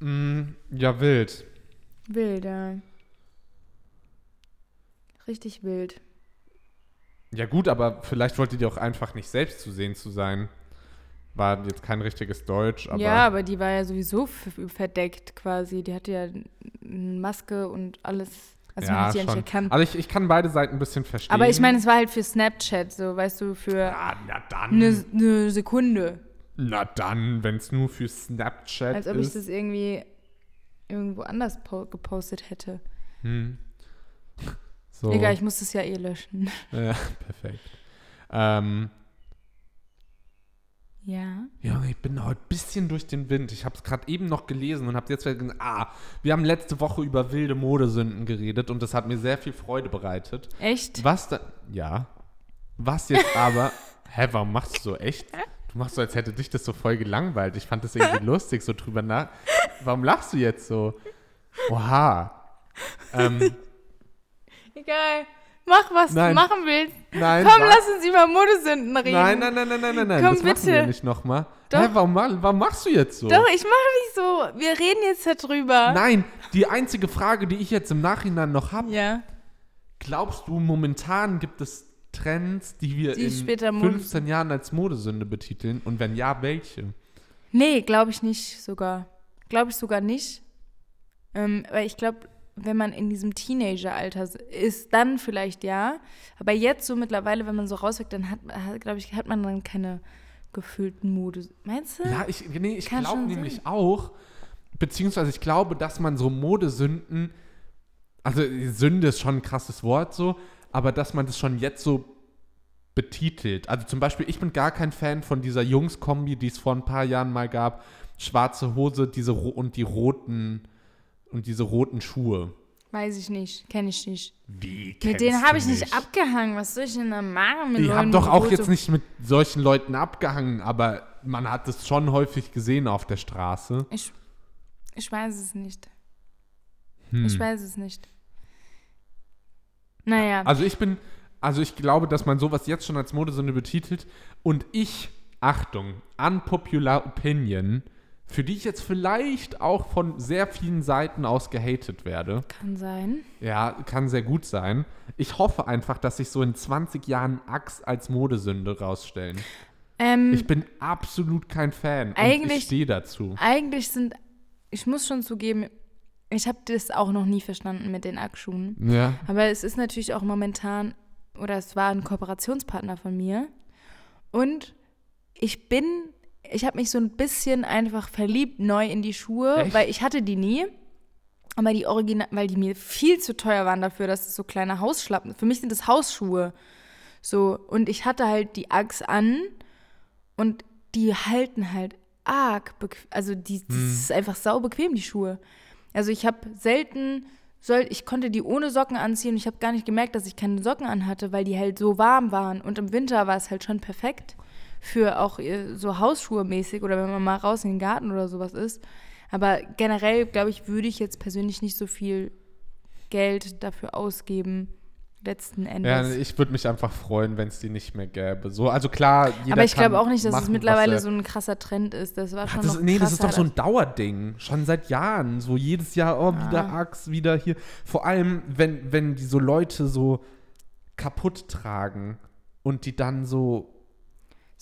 Mm, ja, wild. Wild, ja. Richtig wild. Ja gut, aber vielleicht wollte die auch einfach nicht selbst zu sehen zu sein. War jetzt kein richtiges Deutsch, aber ja, aber die war ja sowieso verdeckt quasi. Die hatte ja eine Maske und alles. Also man ja, hat sie ja nicht schon. erkannt. Also ich, ich kann beide Seiten ein bisschen verstehen. Aber ich meine, es war halt für Snapchat, so weißt du, für ja, na dann. eine ne Sekunde. Na dann, wenn es nur für Snapchat Als ob ich ist. das irgendwie irgendwo anders po gepostet hätte. hm. So. Egal, ich muss das ja eh löschen. Ja, perfekt. Ähm, Ja. Ja, ich bin heute ein bisschen durch den Wind. Ich habe es gerade eben noch gelesen und habe jetzt gesagt, ah, wir haben letzte Woche über wilde Modesünden geredet und das hat mir sehr viel Freude bereitet. Echt? Was da, ja. Was jetzt aber, hä, warum machst du so echt? Du machst so, als hätte dich das so voll gelangweilt. Ich fand das irgendwie lustig, so drüber nach. Warum lachst du jetzt so? Oha. Ähm, Egal. Mach, was Nein. du machen willst. nein. Komm, lass uns über Modesünden reden. Nein, nein, nein, nein, nein, nein, nein. Komm, das machen wir bitte. nicht nochmal. Doch. Hä, warum, warum machst du jetzt so? Doch, ich mache nicht so. Wir reden jetzt darüber. Nein, die einzige Frage, die ich jetzt im Nachhinein noch habe, Ja. glaubst du, momentan gibt es Trends, die wir Die in später Mode- 15 Jahren als Modesünde betiteln? Und wenn ja, welche? Nee, glaube ich nicht sogar. Glaube ich sogar nicht. Ähm, weil ich glaube, wenn man in diesem Teenageralter ist, dann vielleicht ja. Aber jetzt so mittlerweile, wenn man so rausweckt, dann hat, hat glaube ich, hat man dann keine gefühlten Mode. Meinst du? Ja, ich, nee, ich glaube nämlich sein. auch, beziehungsweise ich glaube, dass man so Modesünden, also Sünde ist schon ein krasses Wort so, aber dass man das schon jetzt so betitelt. Also zum Beispiel, ich bin gar kein Fan von dieser Jungs-Kombi, die es vor ein paar Jahren mal gab. Schwarze Hose diese und die roten und diese roten Schuhe. Weiß ich nicht. Kenne ich nicht. Wie Mit denen habe ich nicht abgehangen. Was soll ich denn da machen? Mit Die Leuten haben doch auch jetzt nicht mit solchen Leuten abgehangen, aber man hat es schon häufig gesehen auf der Straße. Ich, ich weiß es nicht. Hm. Ich weiß es nicht. Naja. Also ich bin, also ich glaube, dass man sowas jetzt schon als Modesünde betitelt und ich, Achtung, unpopular opinion, für die ich jetzt vielleicht auch von sehr vielen Seiten aus gehatet werde. Kann sein. Ja, kann sehr gut sein. Ich hoffe einfach, dass sich so in 20 Jahren Axt als Modesünde rausstellen. Ähm, Ich bin absolut kein Fan. und ich Eigentlich- stehe dazu. eigentlich sind, ich muss schon zugeben, ich habe das auch noch nie verstanden mit den Ackschuhen. Ja. Aber es ist natürlich auch momentan, oder es war ein Kooperationspartner von mir. Und ich bin, ich habe mich so ein bisschen einfach verliebt neu in die Schuhe, Echt? weil ich hatte die nie. Aber die Original, weil die mir viel zu teuer waren dafür, dass es so kleine Hausschlappen. Für mich sind das Hausschuhe. So, und ich hatte halt die Axe an und die halten halt arg bequem. Also die, das Hm. ist einfach sau bequem, die Schuhe. Also ich habe selten, soll, ich konnte die ohne Socken anziehen und ich habe gar nicht gemerkt, dass ich keine Socken anhatte, weil die halt so warm waren. Und im Winter war es halt schon perfekt für auch äh, so Hausschuhe mäßig oder wenn man mal raus in den Garten oder sowas ist. Aber generell, glaube ich, würde ich jetzt persönlich nicht so viel Geld dafür ausgeben, letzten Ja, Endes. ich würde mich einfach freuen, wenn es die nicht mehr gäbe. So, also klar, jeder Aber ich glaube auch nicht, dass machen, es mittlerweile er- so ein krasser Trend ist. Das war schon das, noch nee, das ist doch krasser, so ein Dauerding. Schon seit Jahren. So jedes Jahr, oh, wieder Ah. Axt, wieder hier. Vor allem, wenn, wenn die so Leute so kaputt tragen und die dann so,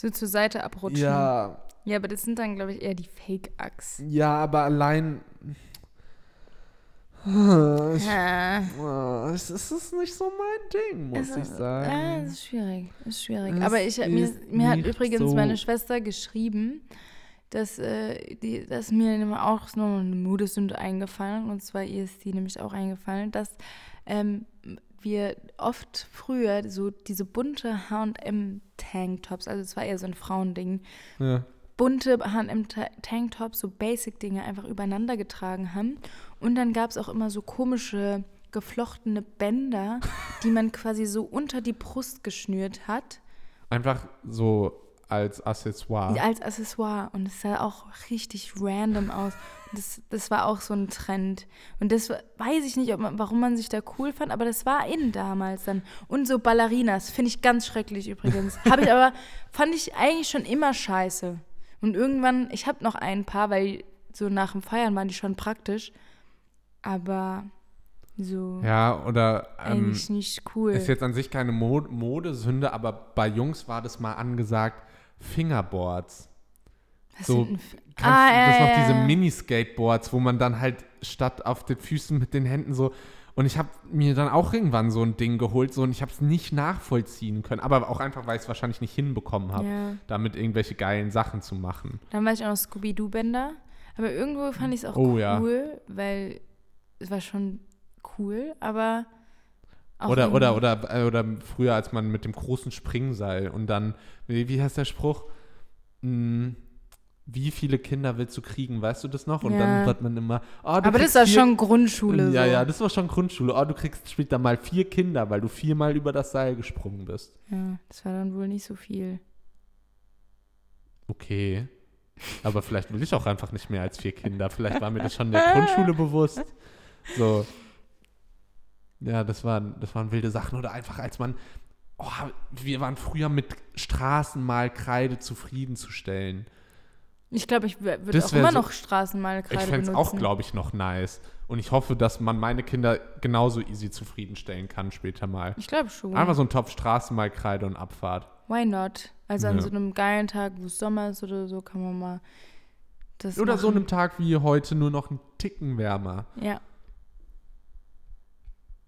so zur Seite abrutschen. ja, Ja, aber das sind dann, glaube ich, eher die Fake-Achs. ja, aber allein. Ich, Ja. oh, es ist nicht so mein Ding, muss Es ich sagen. Ja, es ist schwierig. Es ist schwierig. Es Aber ich, mir, ist mir hat übrigens so- meine Schwester geschrieben, dass, äh, die, dass mir auch so eine Modesünde eingefallen. Und zwar ihr ist die nämlich auch eingefallen, dass ähm, wir oft früher so diese bunte H&M-Tanktops, also es war eher so ein Frauending, Ja. bunte H&M-Tanktops, so Basic-Dinge einfach übereinander getragen haben. Und dann gab es auch immer so komische geflochtene Bänder, die man quasi so unter die Brust geschnürt hat, Einfach so als Accessoire. als Accessoire. Und es sah auch richtig random aus. Das, das war auch so ein Trend. Und das weiß ich nicht, ob man, warum man sich da cool fand, aber das war in damals dann. Und so Ballerinas, finde ich ganz schrecklich übrigens. Habe ich aber, fand ich eigentlich schon immer scheiße. Und irgendwann, ich habe noch ein paar, weil so nach dem Feiern waren die schon praktisch. Aber so Ja, oder ähm, eigentlich nicht cool. ist jetzt an sich keine Mod Modesünde, aber bei Jungs war das mal angesagt, Fingerboards. Was so- sind Kannst Ah, ja, das noch ja, diese ja. Mini-Skateboards, wo man dann halt statt auf den Füßen mit den Händen so. Und ich habe mir dann auch irgendwann so ein Ding geholt, so und ich habe es nicht nachvollziehen können. Aber auch einfach, weil ich es wahrscheinlich nicht hinbekommen habe, Ja. damit irgendwelche geilen Sachen zu machen. Dann war ich auch noch Scooby-Doo-Bänder. Aber irgendwo fand ich es auch Oh, cool, weil es war schon cool, aber auch Oder, oder, oder, äh, oder früher, als man mit dem großen Springseil und dann, wie, wie heißt der Spruch? Hm, wie viele Kinder willst du kriegen, weißt du das noch? Und Ja. dann wird man immer, oh, du Aber das war vier- schon Grundschule. Ja, so. ja, das war schon Grundschule. Oh, du kriegst später mal vier Kinder, weil du viermal über das Seil gesprungen bist. ja. Das war dann wohl nicht so viel. Okay. Aber vielleicht will ich auch einfach nicht mehr als vier Kinder. Vielleicht war mir das schon in der Grundschule bewusst. So. Ja, das waren, das waren wilde Sachen. Oder einfach, als man. Oh, wir waren früher mit Straßenmalkreide zufriedenzustellen. Ich glaube, ich würde auch immer so- noch Straßenmalkreide Ich fände es auch, glaube ich, noch nice. Und ich hoffe, dass man meine Kinder genauso easy zufriedenstellen kann später mal. Ich glaube schon. Einfach so ein Topf Straßenmalkreide und Abfahrt. Why not? Also an Ja. so einem geilen Tag, wo es Sommer ist oder so, kann man mal das Oder so machen. einem Tag wie heute nur noch einen Ticken wärmer. Ja.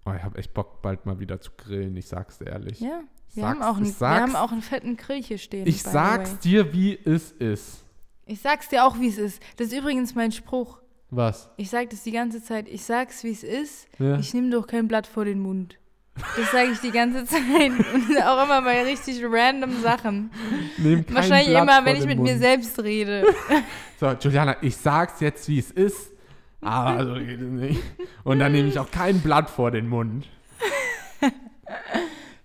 Oh, ich habe echt Bock, bald mal wieder zu grillen, ich sag's dir ehrlich. Ja. Wir haben, sag's- auch einen, wir haben auch einen fetten Grill hier stehen. Ich sag's dir, wie es ist. Ich sag's dir auch, wie es ist. Das ist übrigens mein Spruch. Was? Ich sag das die ganze Zeit. Ich sag's, wie es ist. Ja. Ich nehme doch kein Blatt vor den Mund. Das sage ich die ganze Zeit. Und auch immer bei richtig random Sachen. Nehm kein Wahrscheinlich Blatt immer, wenn ich mit mir Mund. selbst rede. So, Juliana, ich sag's jetzt, wie es ist. Aber so geht es nicht. Und dann nehme ich auch kein Blatt vor den Mund.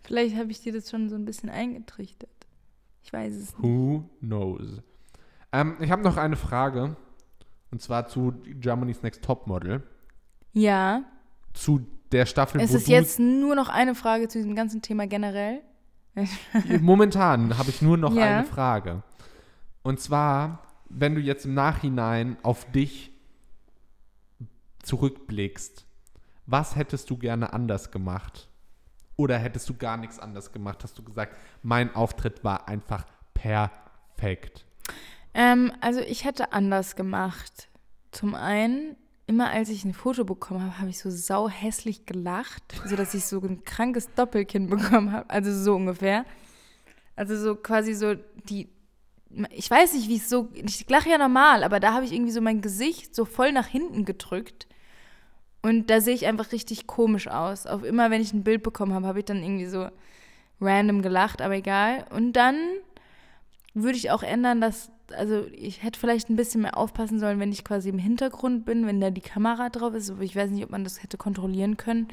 Vielleicht habe ich dir das schon so ein bisschen eingetrichtert. Ich weiß es nicht. Who knows? Ähm, ich habe noch eine Frage. Und zwar zu Germany's Next Topmodel. Ja. Zu der Staffel, Es ist jetzt nur noch eine Frage zu diesem ganzen Thema generell. Momentan habe ich nur noch Ja. eine Frage. Und zwar, wenn du jetzt im Nachhinein auf dich zurückblickst, was hättest du gerne anders gemacht? Oder hättest du gar nichts anders gemacht? Hast du gesagt, mein Auftritt war einfach perfekt? Ähm, also ich hätte anders gemacht. Zum einen, immer als ich ein Foto bekommen habe, habe ich so sau hässlich gelacht, sodass ich so ein krankes Doppelkinn bekommen habe. Also so ungefähr. Also so quasi so die. Ich weiß nicht, wie es so. Ich lache ja normal, aber da habe ich irgendwie so mein Gesicht so voll nach hinten gedrückt. Und da sehe ich einfach richtig komisch aus. Auf immer, wenn ich ein Bild bekommen habe, habe ich dann irgendwie so random gelacht, aber egal. Und dann würde ich auch ändern, dass, also ich hätte vielleicht ein bisschen mehr aufpassen sollen, wenn ich quasi im Hintergrund bin, wenn da die Kamera drauf ist. Ich weiß nicht, ob man das hätte kontrollieren können,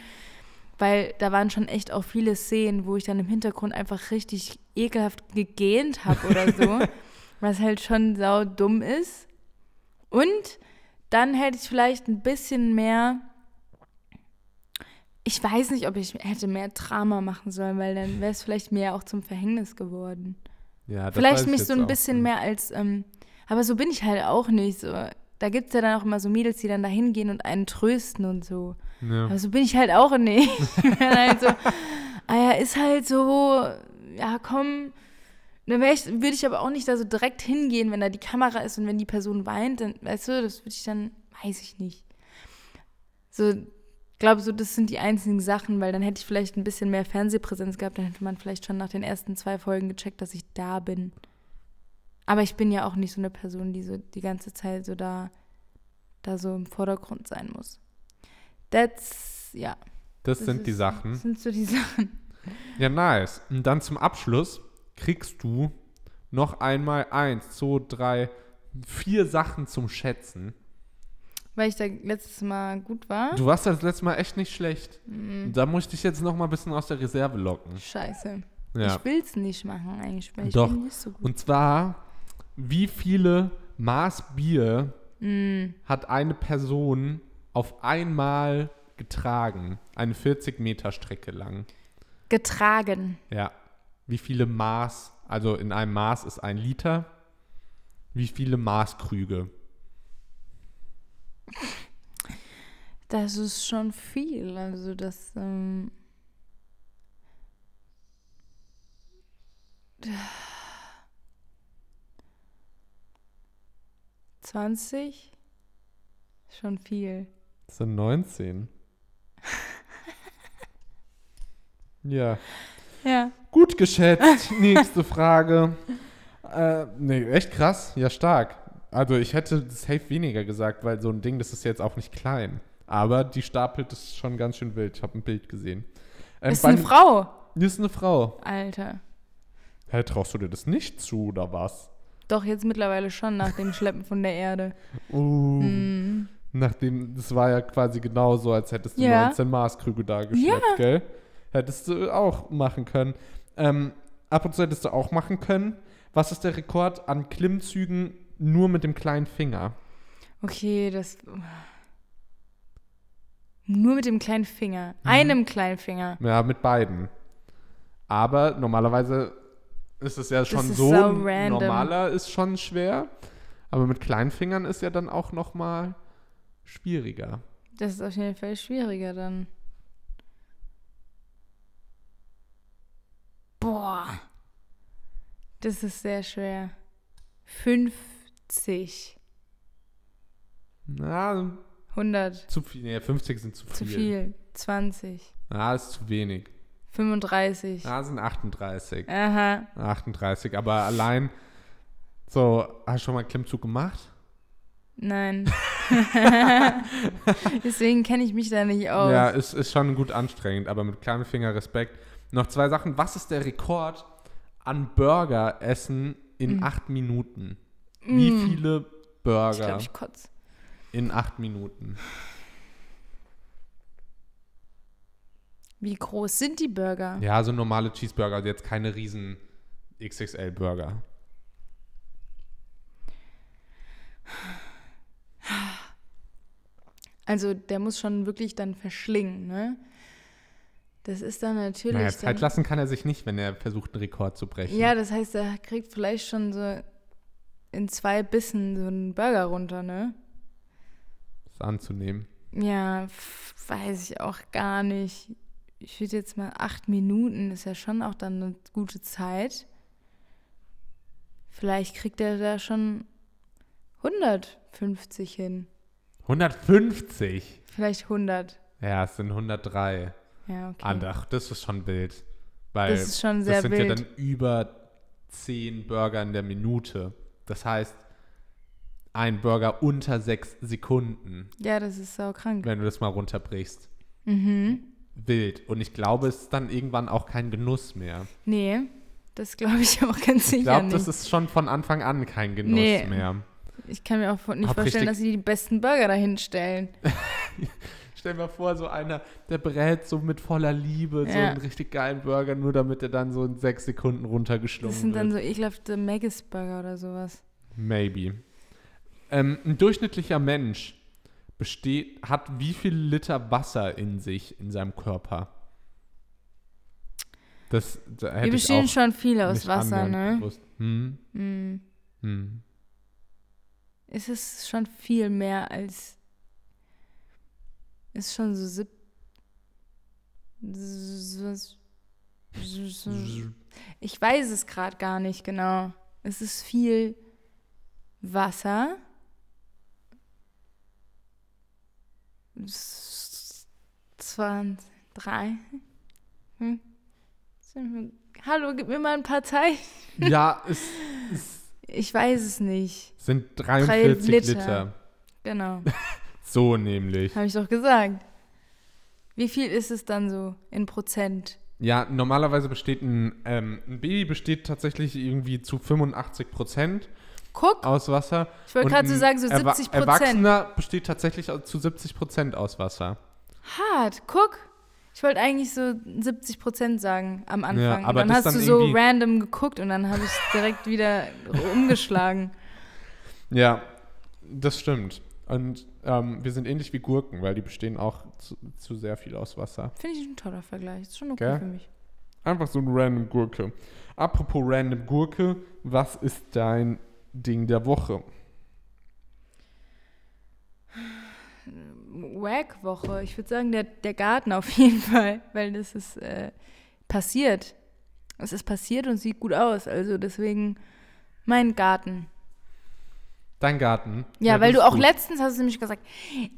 weil da waren schon echt auch viele Szenen, wo ich dann im Hintergrund einfach richtig ekelhaft gegähnt habe oder so, was halt schon sau dumm ist. Und dann hätte ich vielleicht ein bisschen mehr ich weiß nicht, ob ich hätte mehr Drama machen sollen, weil dann wäre es vielleicht mehr auch zum Verhängnis geworden. Ja, das vielleicht mich ich so ein bisschen mehr als, ähm, aber so bin ich halt auch nicht. So. Da gibt es ja dann auch immer so Mädels, die dann da hingehen und einen trösten und so. Ja. Aber so bin ich halt auch nicht. Ich bin halt so, ah ja, ist halt so, ja komm. Dann ich, würde ich aber auch nicht da so direkt hingehen, wenn da die Kamera ist und wenn die Person weint, dann, weißt du, das würde ich dann, weiß ich nicht. So, glaube, so, das sind die einzigen Sachen, weil dann hätte ich vielleicht ein bisschen mehr Fernsehpräsenz gehabt, dann hätte man vielleicht schon nach den ersten zwei Folgen gecheckt, dass ich da bin. Aber ich bin ja auch nicht so eine Person, die so die ganze Zeit so da, da so im Vordergrund sein muss. That's, ja. Das, das sind die ist- Sachen. Das sind so die Sachen. Ja, nice. Und dann zum Abschluss kriegst du noch einmal eins, zwei, drei, vier Sachen zum Schätzen. Weil ich da letztes Mal gut war. Du warst das letzte Mal echt nicht schlecht. Mhm. Da muss ich dich jetzt noch mal ein bisschen aus der Reserve locken. Scheiße. Ja. Ich will es nicht machen eigentlich, weil ich Doch. bin nicht so gut. Und zwar, wie viele Maß Bier Mm, hat eine Person auf einmal getragen? Eine 40 Meter Strecke lang. getragen. Ja. Wie viele Maß, also in einem Maß ist ein Liter. Wie viele Maßkrüge? Das ist schon viel. Also das, ähm, zwanzig? Schon viel. Das sind 19. ja. Ja. Gut geschätzt. Nächste Frage. Äh, nee, echt krass. Ja, stark. Also ich hätte safe weniger gesagt, weil so ein Ding, das ist jetzt auch nicht klein. Aber die stapelt ist schon ganz schön wild. Ich habe ein Bild gesehen. Ähm, Ist eine Frau. Ist eine Frau. Alter. Hä, traust du dir das nicht zu, oder was? Doch, jetzt mittlerweile schon nach dem Schleppen von der Erde. Uh, Mm. Nachdem, das war ja quasi genauso, als hättest du Ja. 19 Maßkrüge da geschleppt, gell? Hättest du auch machen können. Ähm, ab und zu hättest du auch machen können. Was ist der Rekord an Klimmzügen nur mit dem kleinen Finger? Okay, das. Nur mit dem kleinen Finger. Einem kleinen Finger. Ja, mit beiden. Aber normalerweise ist es ja schon ist so. sau random. Normaler ist schon schwer. Aber mit kleinen Fingern ist ja dann auch noch mal schwieriger. Das ist auf jeden Fall schwieriger dann. Boah. Das ist sehr schwer. 50. Na, 100. zu viel. Nee, 50 sind zu viel. Zu viel. 20. Ah, ist zu wenig. 35. Ah, sind 38. Aha. 38. Aber allein. So, hast du schon mal einen Klimmzug gemacht? Nein. Deswegen kenne ich mich da nicht aus. Ja, ist, ist schon gut anstrengend, aber mit kleinem Finger Respekt. Noch zwei Sachen. Was ist der Rekord an Burger essen in acht Minuten? Wie Mm. viele Ich Burger glaube, ich kotze. in acht Minuten? Wie groß sind die Burger? Ja, so normale Cheeseburger, also jetzt keine riesen XXL-Burger. Also der muss schon wirklich dann verschlingen, ne? Das ist dann natürlich. Naja, Zeit lassen kann er sich nicht, wenn er versucht, einen Rekord zu brechen. Ja, das heißt, er kriegt vielleicht schon so in zwei Bissen so einen Burger runter, ne? Das anzunehmen. Ja, weiß ich auch gar nicht. Ich würde jetzt mal acht Minuten, ist ja schon auch dann eine gute Zeit. Vielleicht kriegt er da schon 150 hin. 150. Vielleicht 100. Ja, es sind 103. Ja, okay. Ah, ach, das ist schon wild. Weil Das ist schon sehr das sind ja wild. dann über 10 Burger in der Minute. Das heißt, ein Burger unter 6 Sekunden, Ja, das ist sau krank. wenn du das mal runterbrichst. Mhm. Wild. Und ich glaube, es ist dann irgendwann auch kein Genuss mehr. Nee, das glaube ich auch ganz Ich sicher glaube, nicht. das ist schon von Anfang an kein Genuss Nee. mehr. ich kann mir auch nicht Hab vorstellen, dass sie die besten Burger dahin stellen. Stell mal vor, so einer, der brät so mit voller Liebe so Ja. einen richtig geilen Burger, nur damit er dann so in sechs Sekunden runtergeschlungen Das sind wird. dann so ekelhafte Maggis-Burger oder sowas. Maybe. Ähm, ein durchschnittlicher Mensch besteht, hat wie viel Liter Wasser in sich, in seinem Körper? Das da hätte Wir ich bestehen auch schon viel aus Wasser, ne? Hm, Hm. hm. Es ist schon viel mehr als. Ist schon so sieb. Ich weiß es gerade gar nicht genau. Es ist viel Wasser. 20, 3. Hm. Hallo, gib mir mal ein paar Zeit. Ja, es, es Ich weiß es nicht. sind 43 Liter. Liter. Genau. So nämlich. Habe ich doch gesagt. Wie viel ist es dann so in Prozent? Ja, normalerweise besteht ein, ähm, ein Baby besteht tatsächlich irgendwie zu 85 Prozent Guck, aus Wasser. ich wollte gerade so sagen, so Erwa- 70 Prozent. Erwachsener besteht tatsächlich zu 70 Prozent aus Wasser. Hart, guck. Ich wollte eigentlich so 70 Prozent sagen am Anfang. aber und dann hast dann du so random geguckt und dann habe ich direkt wieder umgeschlagen. Ja, das stimmt. Und ähm, wir sind ähnlich wie Gurken, weil die bestehen auch zu, zu sehr viel aus Wasser. Finde ich ein toller Vergleich. Ist schon okay Gell? für mich. Einfach so eine random Gurke. Apropos random Gurke, was ist dein Ding der Woche? Wack-Woche. Ich würde sagen, der, der Garten auf jeden Fall, weil das ist äh, passiert. Es ist passiert und sieht gut aus. Also deswegen mein Garten. Dein Garten. Ja, weil das du auch gut. letztens hast du nämlich gesagt,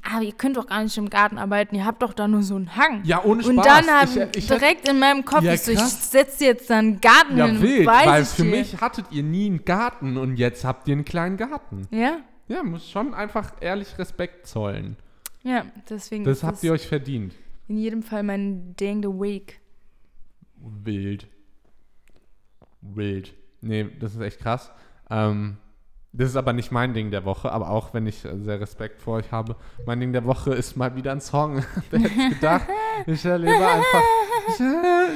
aber ihr könnt doch gar nicht im Garten arbeiten, ihr habt doch da nur so einen Hang. Ja, ohne Spaß. und dann habe ich, ich, ich, direkt in meinem Kopf, Ja, ich, so, ich setze jetzt da einen Garten ja, hin, wild, weiß weil ich für dir. mich hattet ihr nie einen Garten und jetzt habt ihr einen kleinen Garten. Ja, Ja, muss schon einfach ehrlich Respekt zollen. ja, deswegen Das habt ihr euch verdient. in jedem Fall mein Ding the Week. Wild. Wild. Nee, das ist echt krass. Ähm, das ist aber nicht mein Ding der Woche, aber auch wenn ich sehr Respekt vor euch habe, mein Ding der Woche ist mal wieder ein Song. Wer hätte es gedacht? Ich erlebe einfach, ich,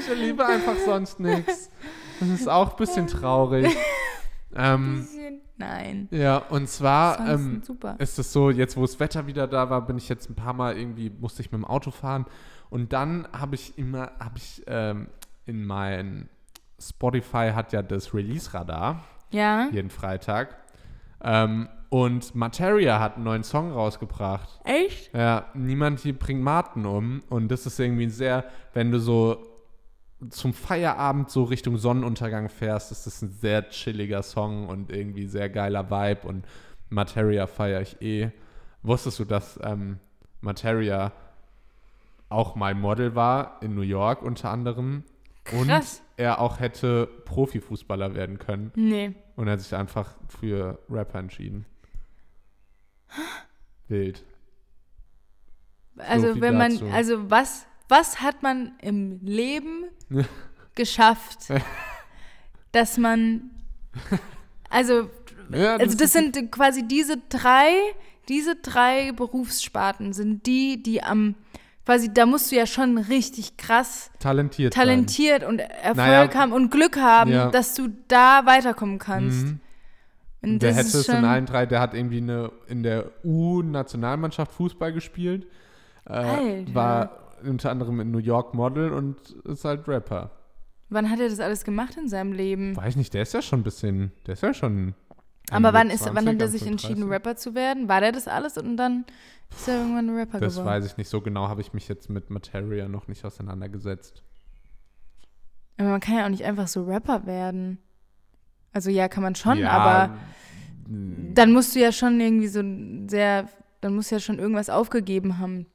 ich erlebe einfach sonst nichts. Das ist auch ein bisschen traurig. Ähm, Bisschen- Nein. ja, und zwar ähm, ist es so, jetzt wo das Wetter wieder da war, bin ich jetzt ein paar Mal irgendwie, musste ich mit dem Auto fahren. Und dann habe ich immer, habe ich ähm, in mein Spotify hat ja das Release-Radar Ja? jeden Freitag. Ähm, und Materia hat einen neuen Song rausgebracht. Echt? Ja, niemand hier bringt Martin um. Und das ist irgendwie sehr, wenn du so zum Feierabend so Richtung Sonnenuntergang fährst, ist das ein sehr chilliger Song und irgendwie sehr geiler Vibe. Und Materia feiere ich eh. Wusstest du, dass ähm, Materia auch mal Model war in New York unter anderem? Krass. Und er auch hätte Profifußballer werden können. Nee. Und er hat sich einfach für Rapper entschieden. Wild. Also viel wenn man, dazu. also was, was hat man im Leben geschafft, dass man, also, Ja, also das sind quasi diese drei, diese drei Berufssparten sind die, die am, quasi, da musst du ja schon richtig krass talentiert. talentiert und Erfolg Naja, haben und Glück haben, ja. dass du da weiterkommen sein. kannst. Mhm. Und Der hätte es in allen drei, der hat irgendwie eine, in der U-Nationalmannschaft Fußball gespielt. Äh, war unter anderem in New York Model und ist halt Rapper. wann hat er das alles gemacht in seinem Leben? Weiß nicht, der ist ja schon ein bisschen, der ist ja schon. Aber wann, ist, wann 20, hat er sich entschieden, 30? Rapper zu werden? War der das alles und dann ist er irgendwann ein Rapper Das geworden? weiß ich nicht so genau, habe ich mich jetzt mit Materia noch nicht auseinandergesetzt. Aber man kann ja auch nicht einfach so Rapper werden. Also ja, kann man schon, ja, aber dann musst du ja schon irgendwie so sehr dann muss ja schon irgendwas aufgegeben haben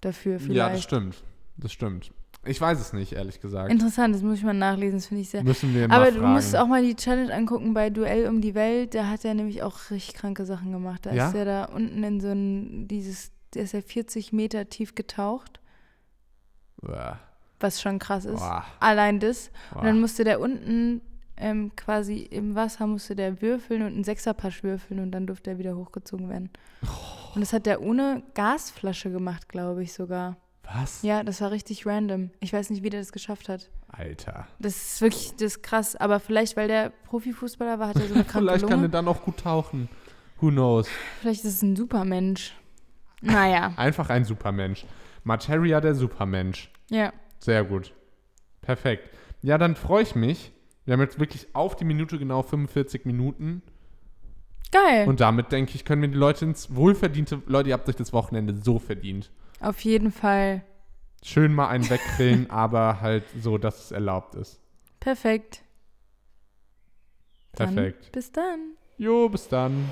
dafür vielleicht. Ja, das stimmt. Das stimmt. Ich weiß es nicht, ehrlich gesagt. Interessant, das muss ich mal nachlesen, das finde ich sehr. Müssen wir mal Aber fragen. du musst auch mal die Challenge angucken bei Duell um die Welt. Da hat er nämlich auch richtig kranke Sachen gemacht. Da Ja? ist er da unten in so ein, dieses, der ist ja 40 Meter tief getaucht, Uah, was schon krass ist. uah, Allein das. Und uah. dann musste der unten ähm, quasi im Wasser musste der würfeln und einen Sechserpasch würfeln und dann durfte er wieder hochgezogen werden. Und das hat der ohne Gasflasche gemacht, glaube ich sogar. Was? Ja, das war richtig random. Ich weiß nicht, wie der das geschafft hat. Alter. Das ist wirklich das ist krass. Aber vielleicht, weil der Profifußballer war, hat er so eine kranke Vielleicht kann er dann auch gut tauchen. Who knows? Vielleicht ist es ein Supermensch. Naja, Einfach ein Supermensch. Materia der Supermensch. ja. Sehr gut. Perfekt. Ja, dann freue ich mich. Wir haben jetzt wirklich auf die Minute genau 45 Minuten. Geil. Und damit, denke ich, können wir die Leute ins wohlverdiente. Leute, ihr habt euch das Wochenende so verdient. Auf jeden Fall. Schön mal einen wegkrillen, aber halt so, dass es erlaubt ist. Perfekt. Dann Perfekt. bis dann. Jo, bis dann.